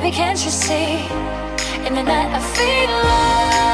Baby, can't you see? In the night, I feel love.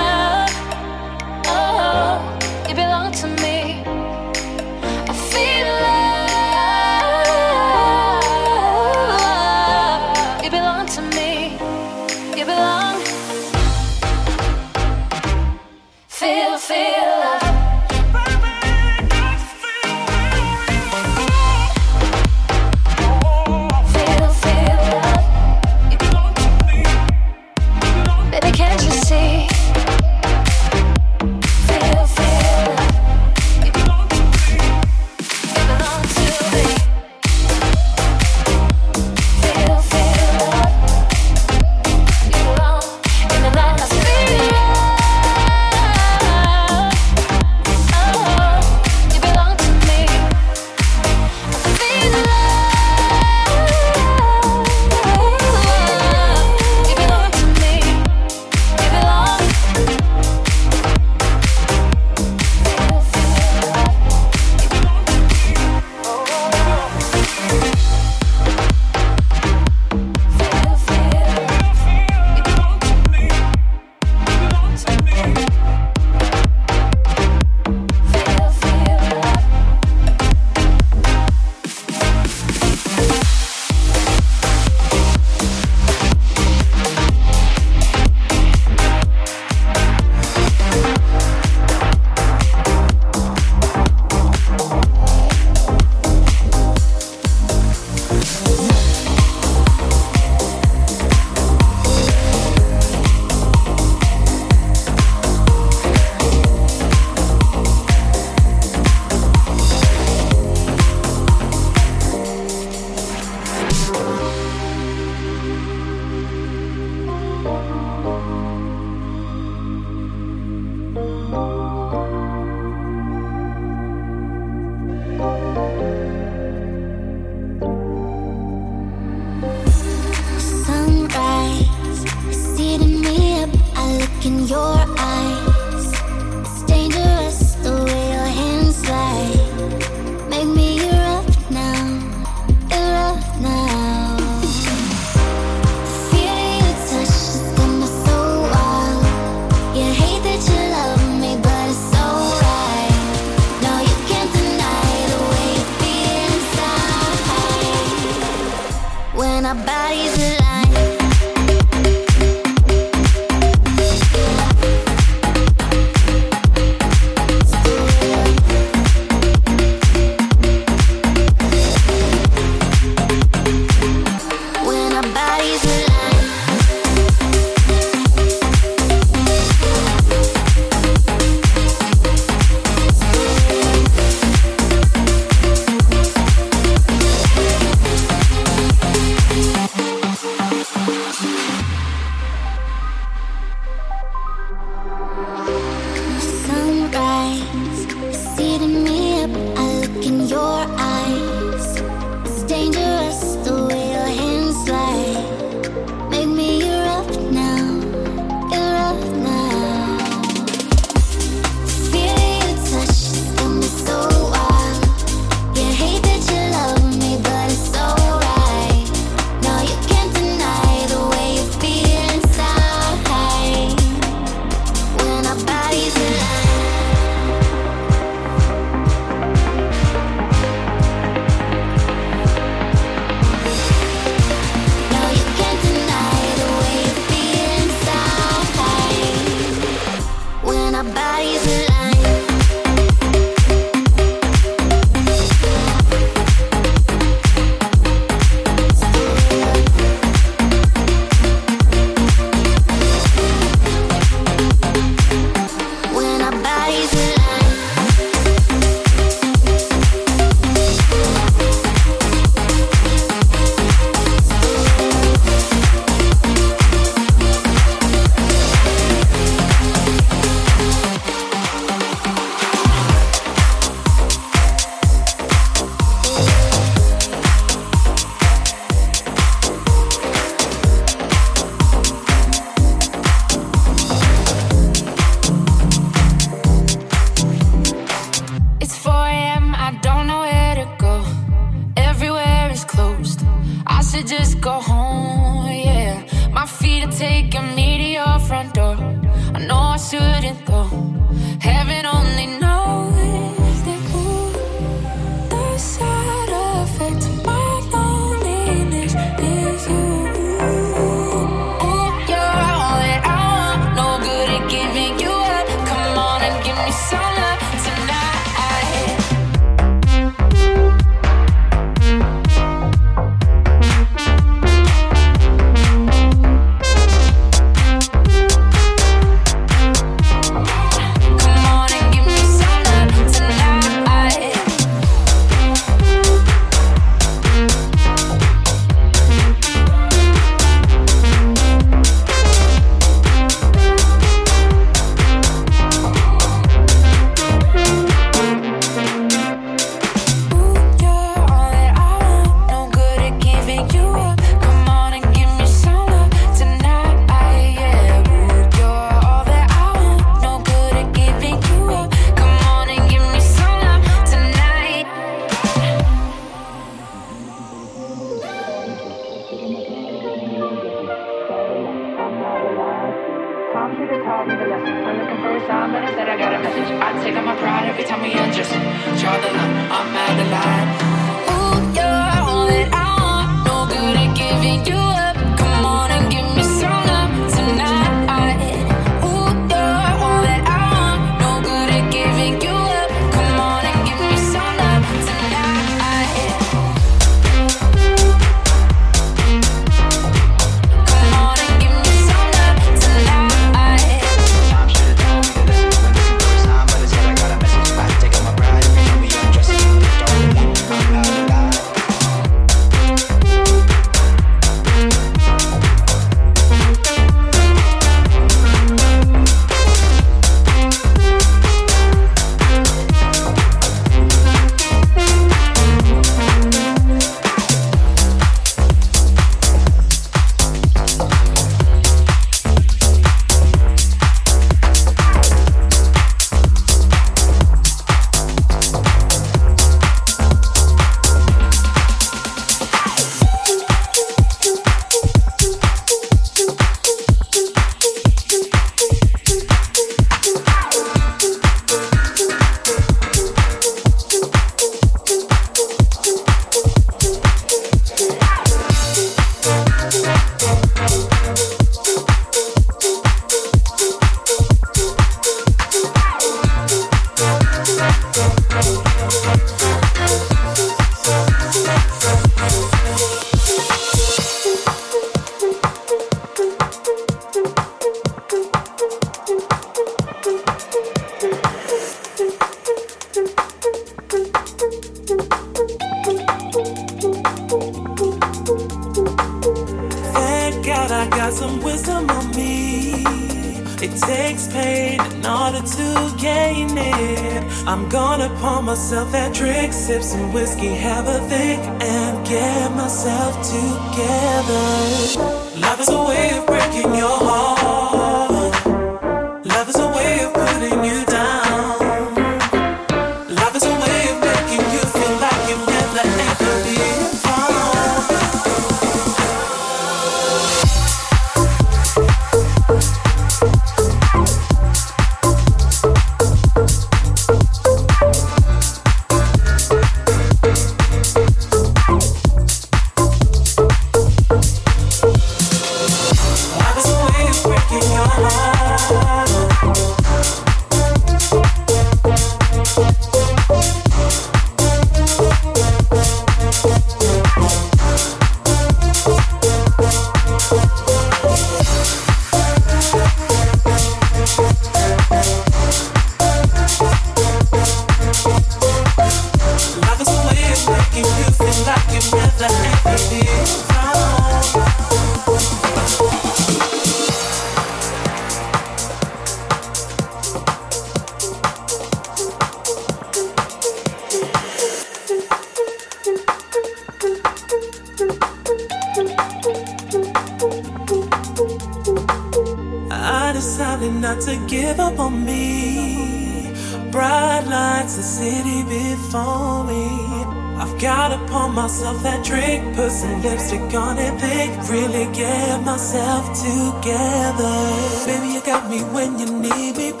Forget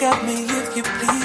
got me. If you fly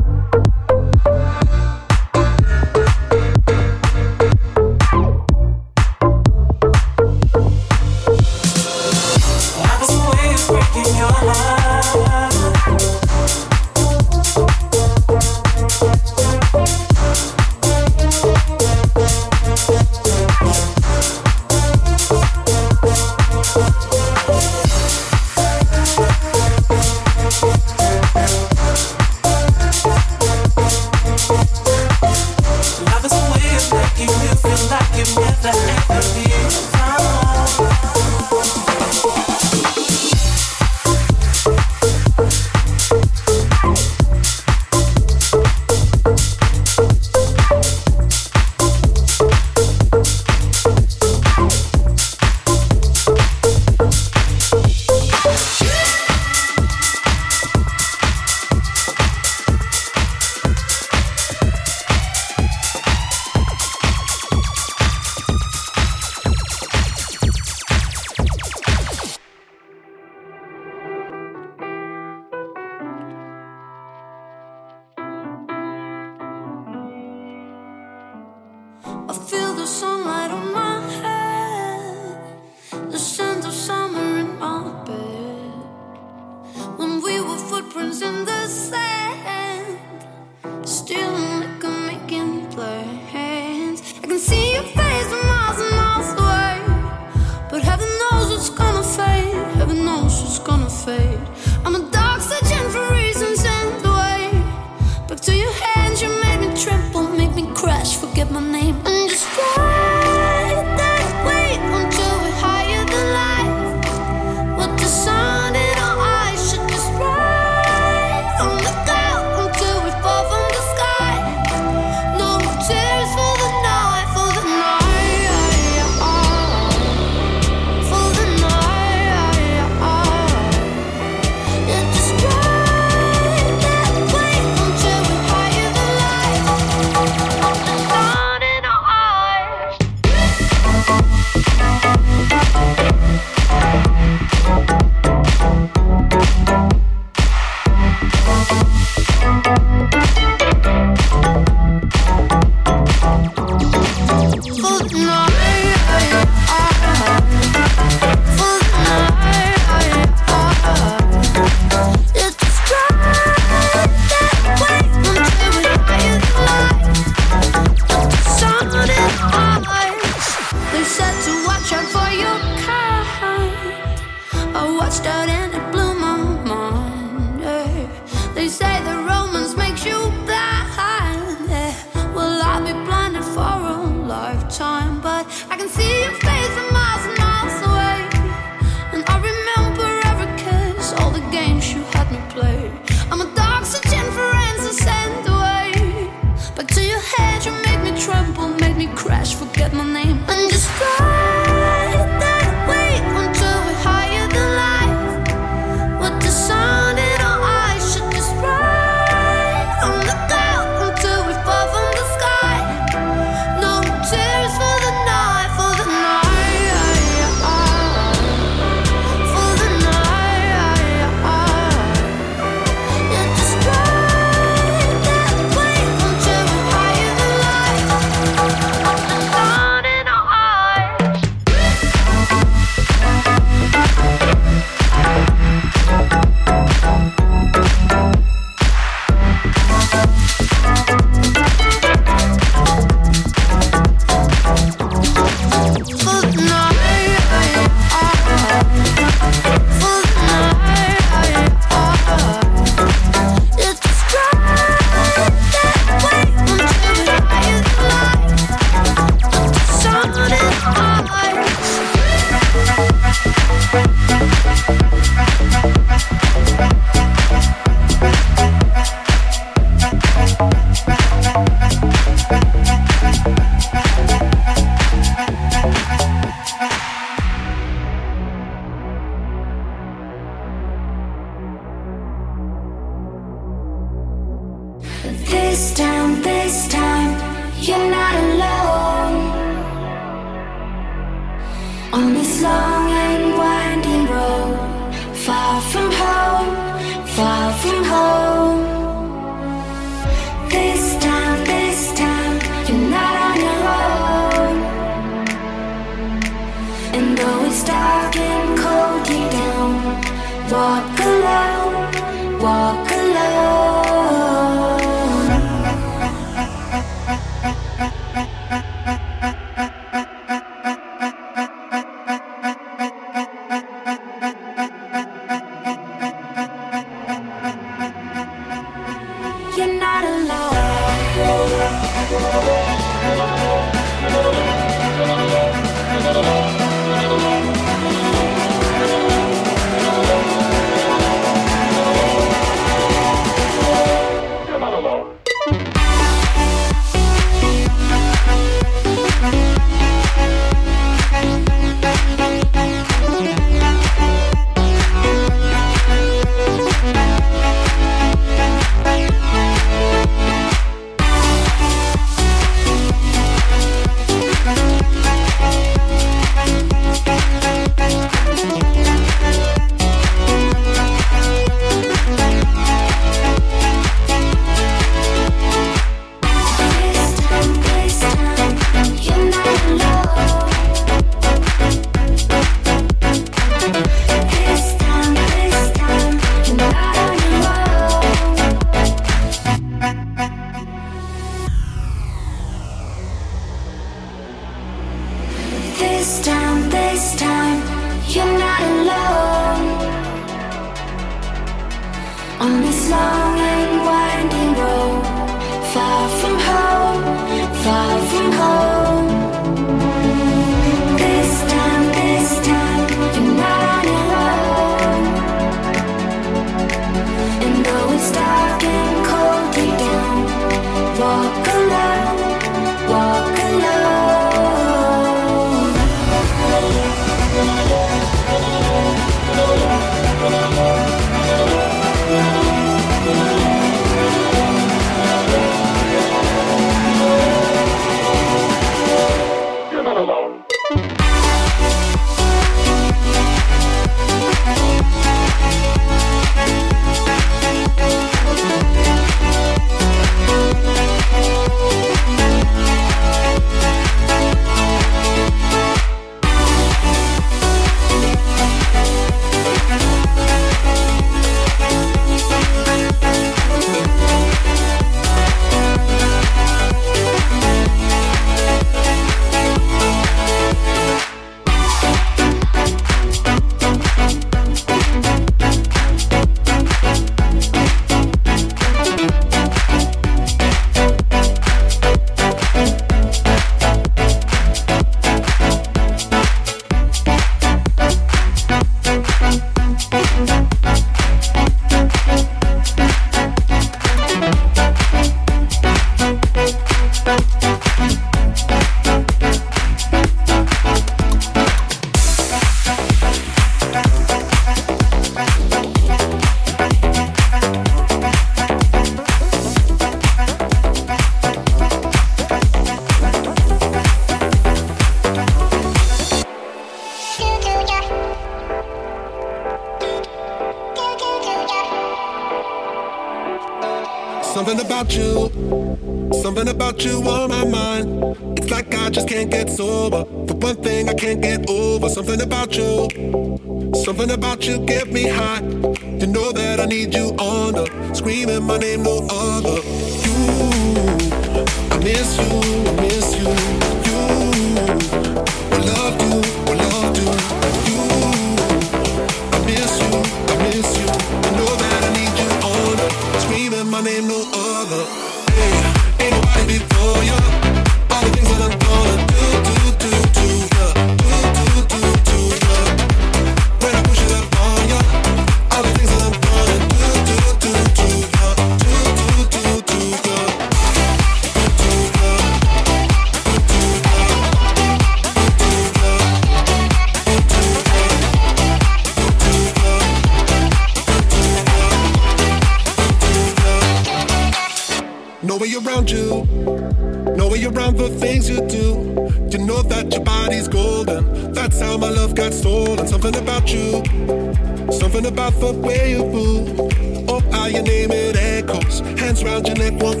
Learn about the way you move. Oh, how your name it echoes. Hands round your neck, one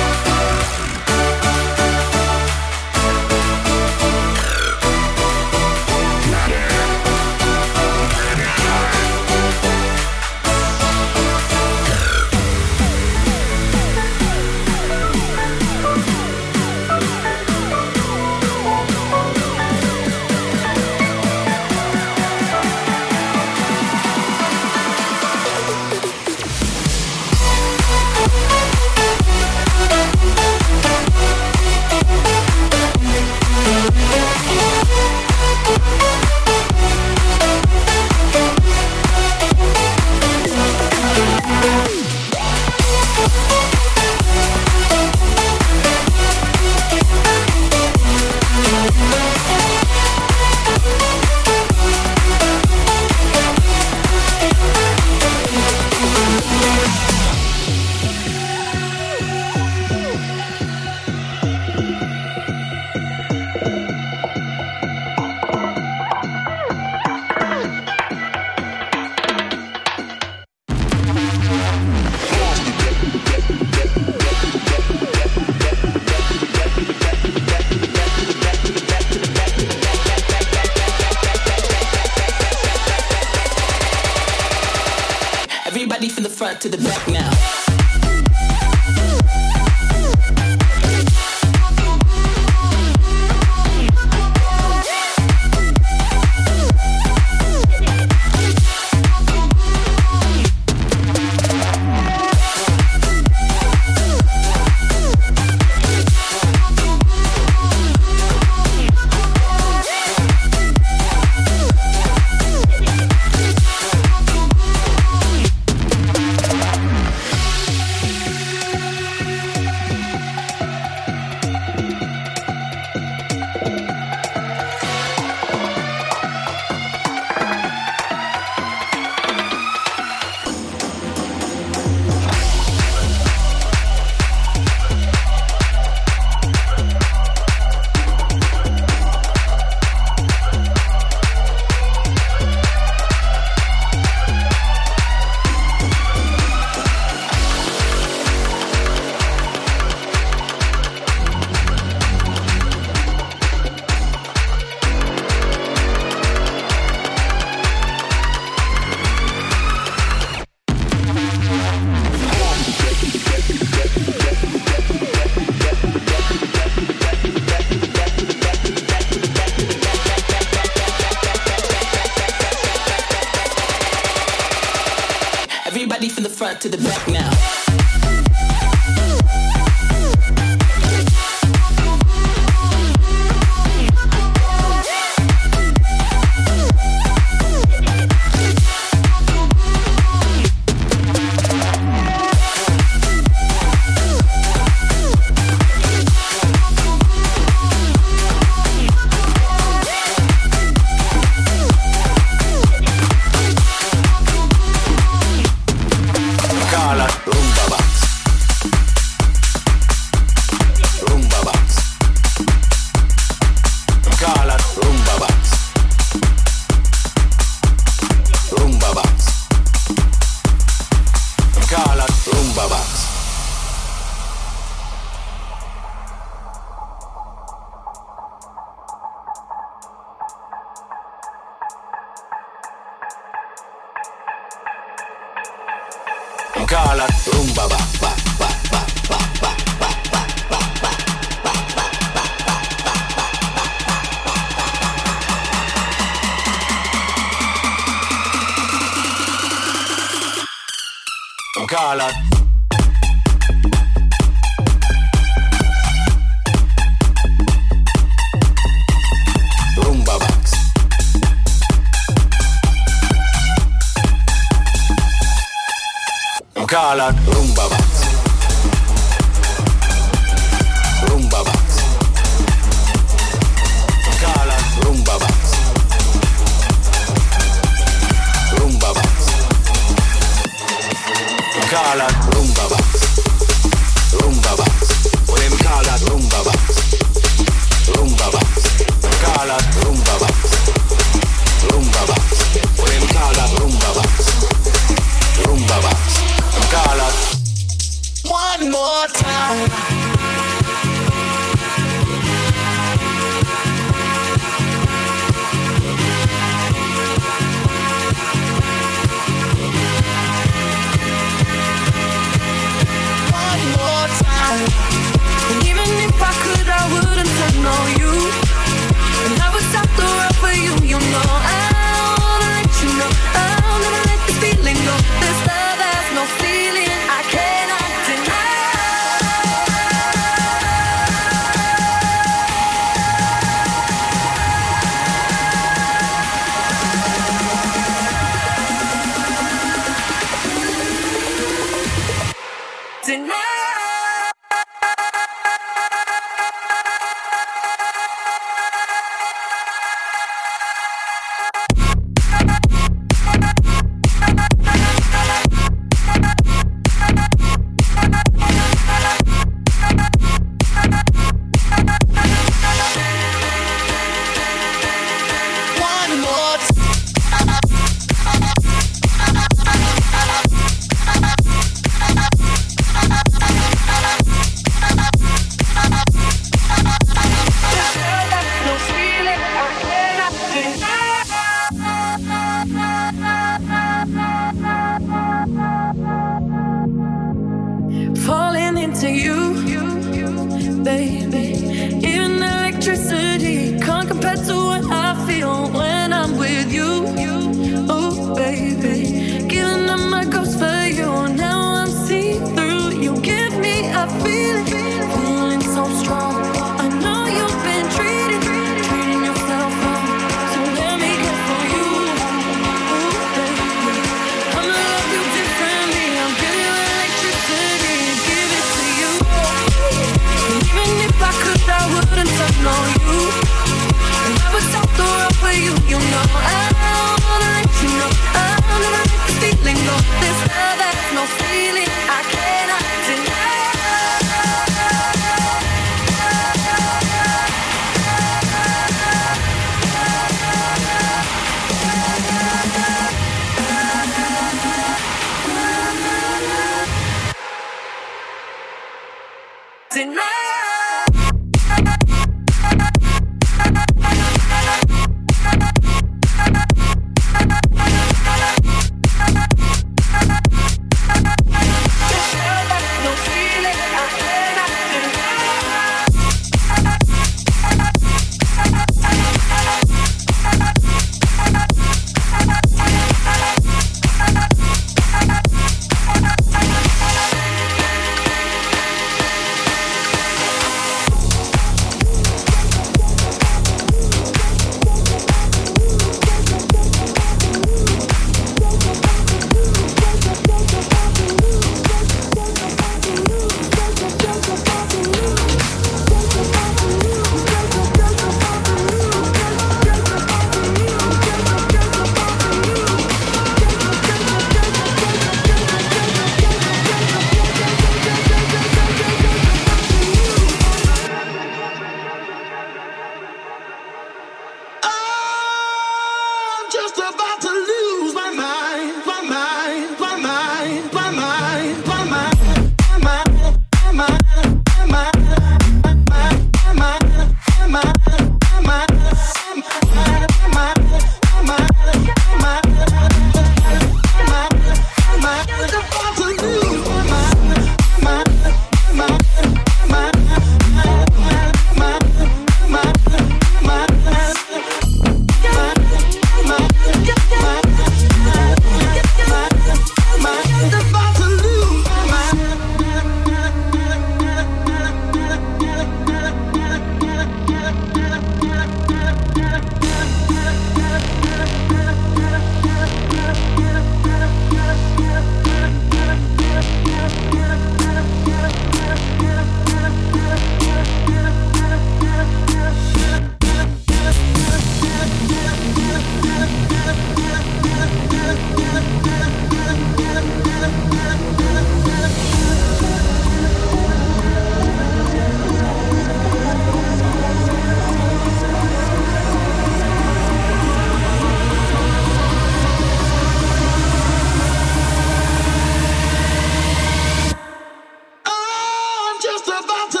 Yeah.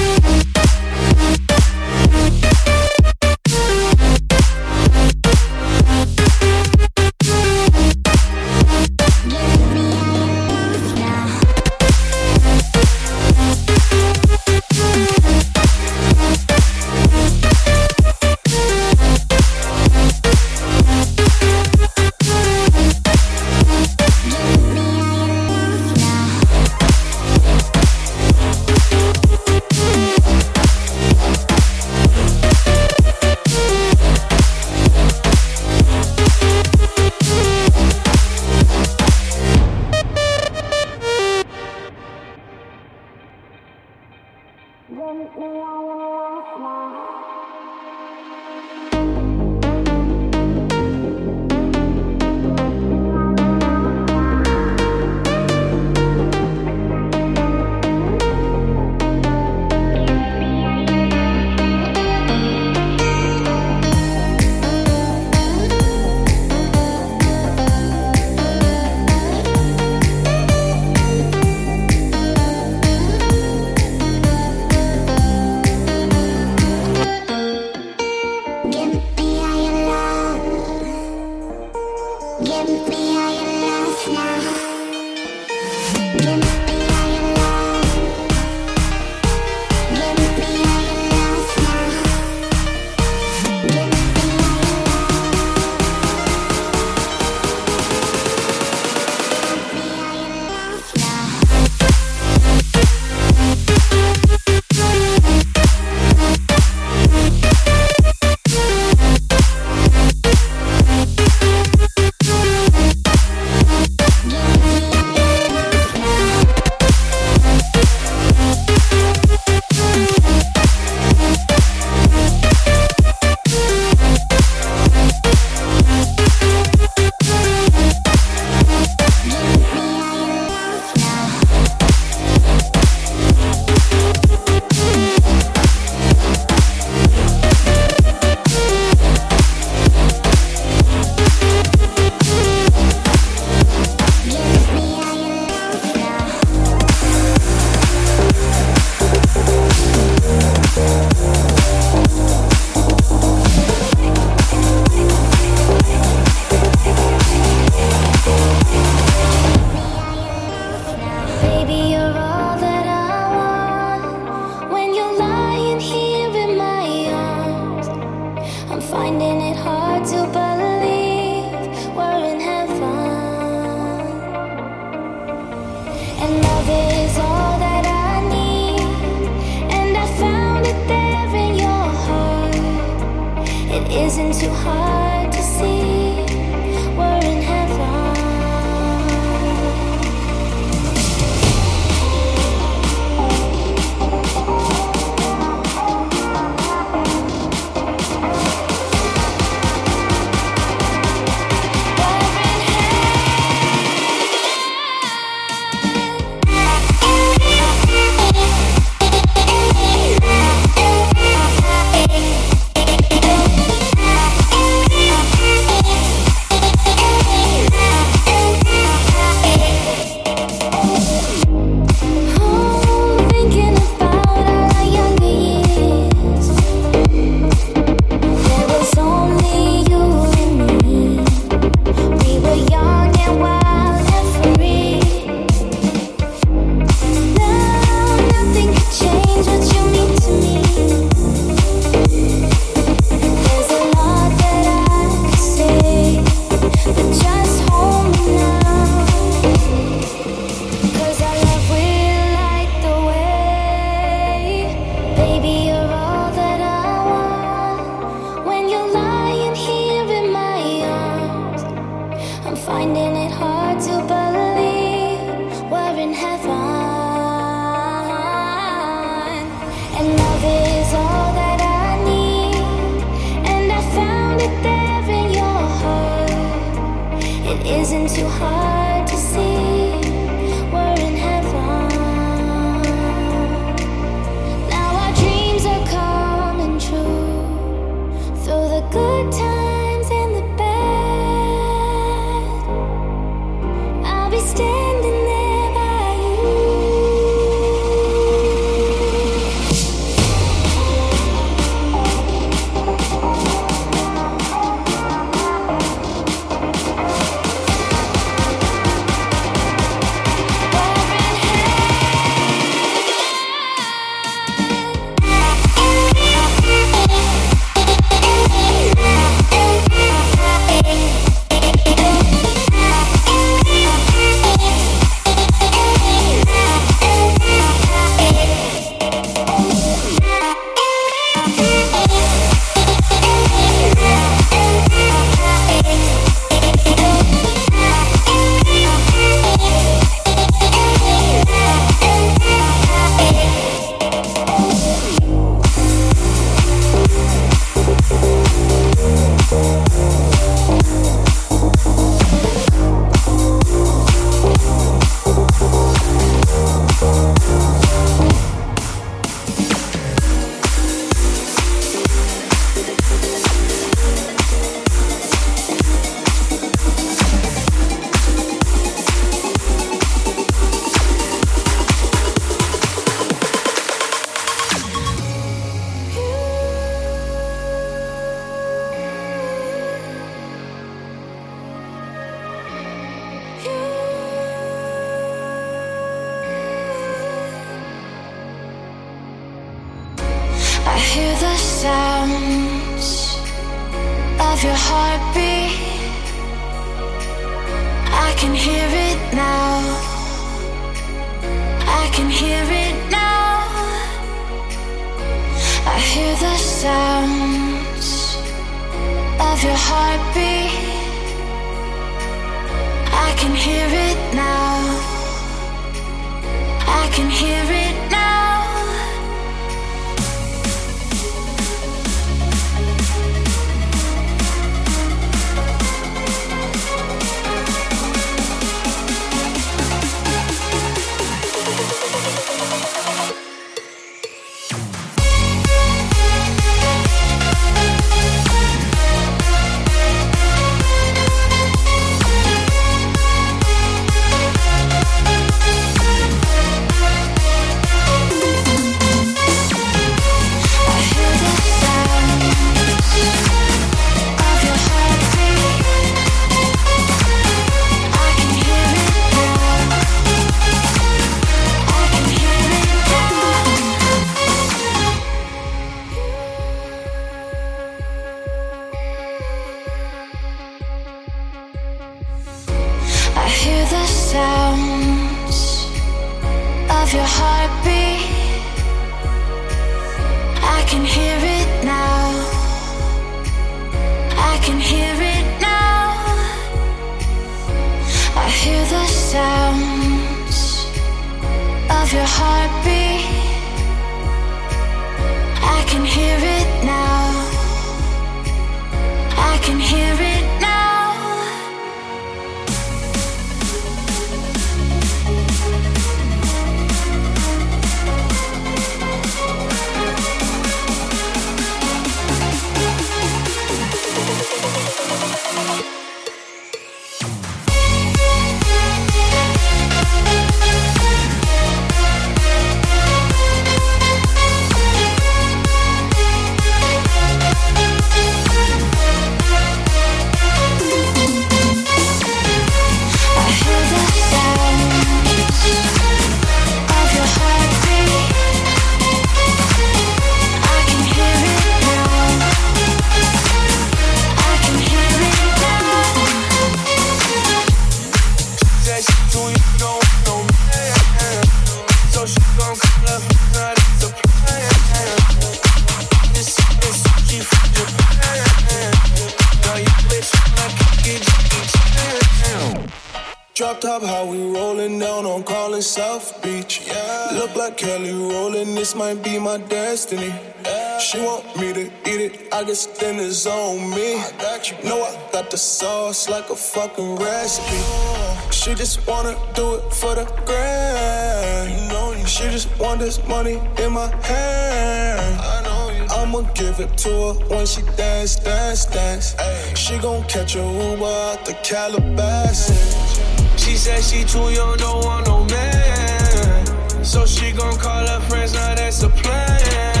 It, I guess then it's on me. I got you. Know I got the sauce like a fucking recipe. She just wanna do it for the grand. You know, she just want this money in my hand. I know you. I'ma give it to her when she dance, dance, dance. She gon' catch a Uber out the Calabasas. She said she too young, don't want no man. So she gon' call her friends, now that's a plan.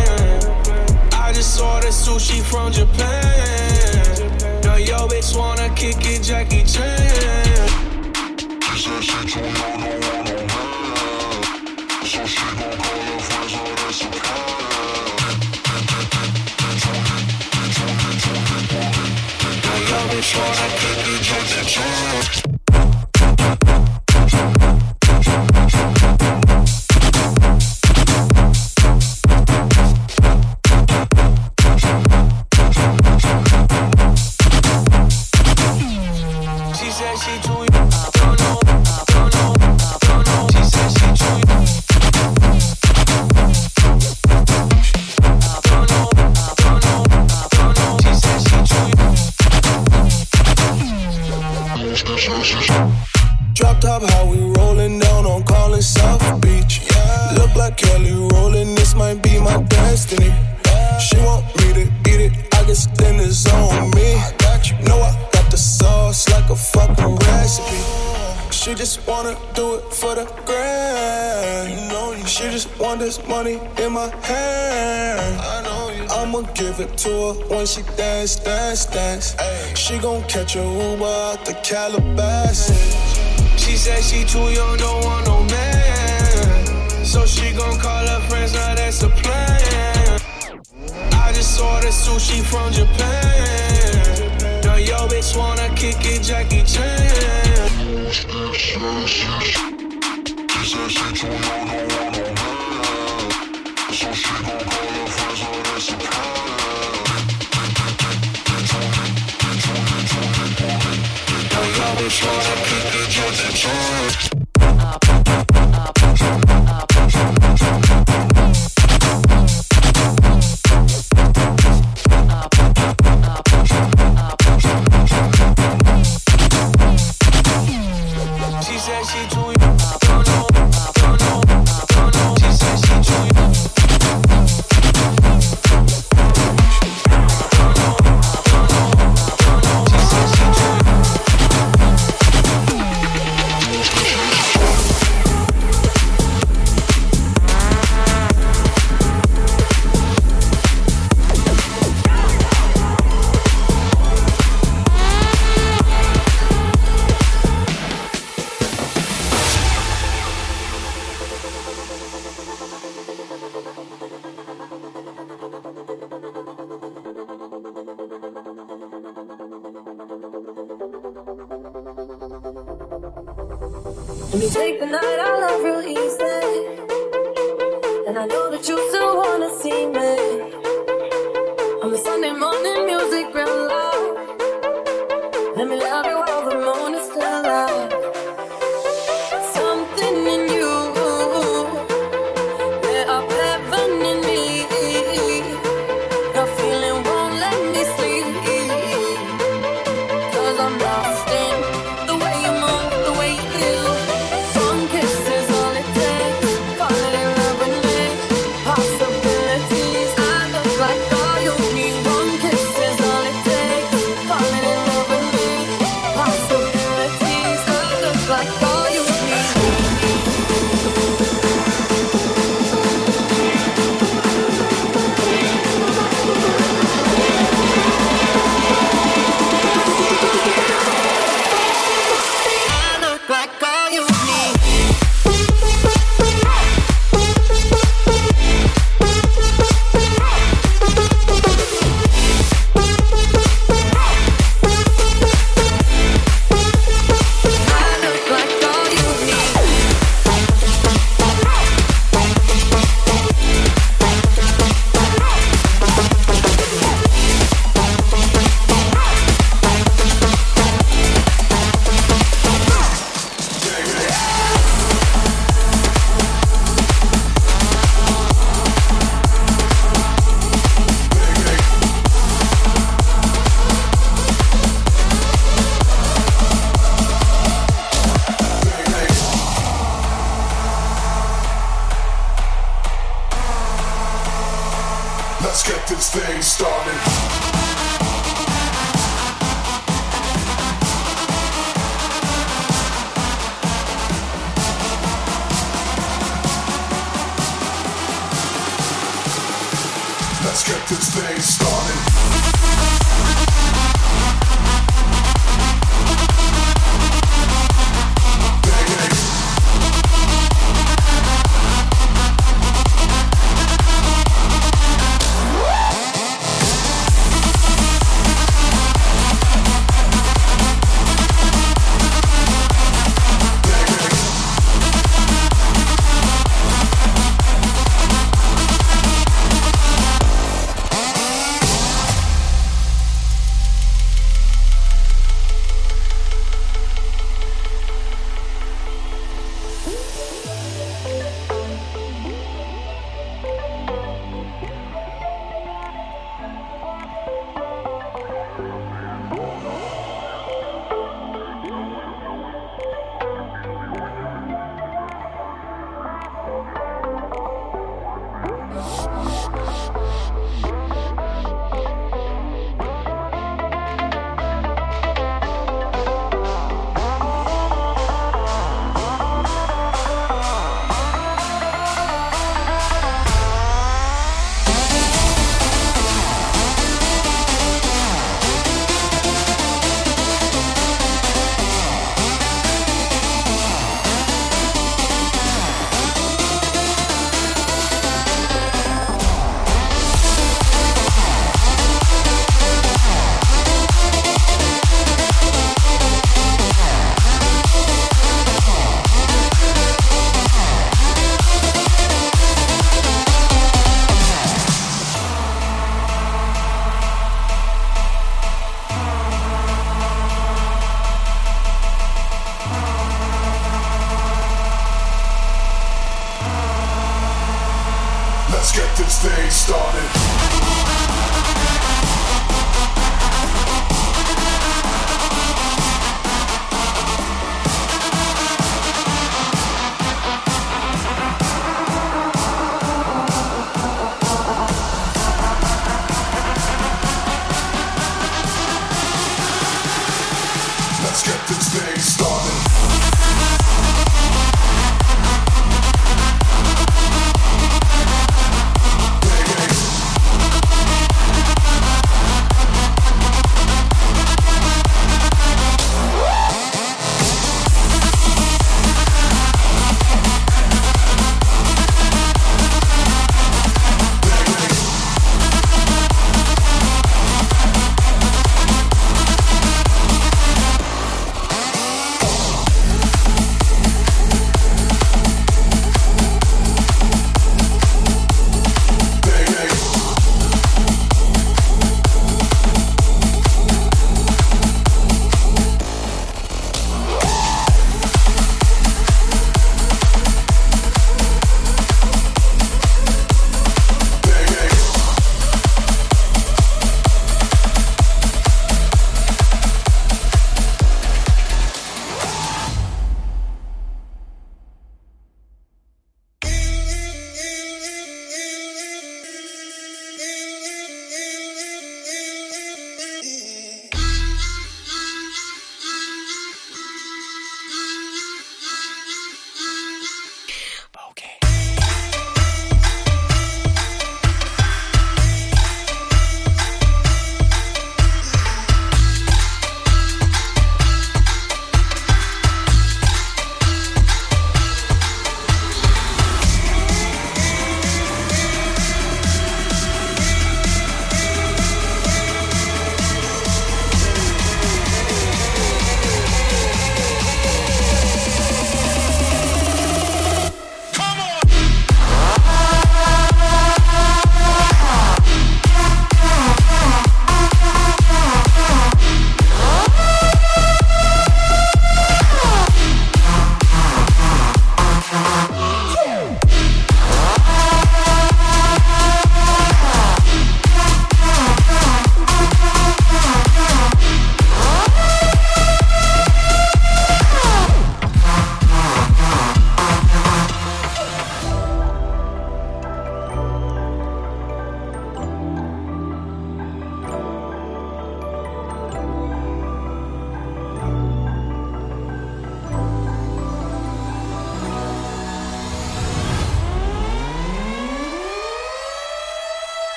I just ordered sushi from Japan. Now yo bitch wanna kick it, Jackie Chan. She said she too young, don't want no man. So she gon' call her friends, oh, that's a plan. Now yo bitch wanna kick it, Jackie Chan. this money in my hand. I know you. I'ma give it to her when she dance, dance, dance. Ay. She gon' catch a Uber out the Calabasas. She said she too young, don't want no man. So she gon' call her friends, now that's a plan. I just saw the sushi from Japan. Now yo bitch wanna kick it, Jackie Chan. She said she too young, don't Let's get this thing started. Let's get this thing started.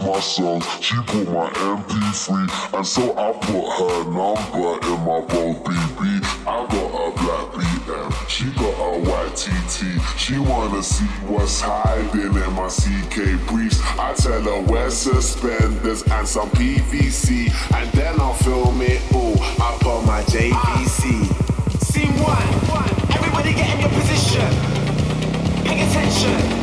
My songs, she put my MP3. And so I put her number in my bold BB. I got a black BM, she got a white TT. She wanna see what's hiding in my CK briefs. I tell her wear suspenders and some PVC. And then I'll film it all I put my JVC. Scene one. One, everybody get in your position. Pay attention.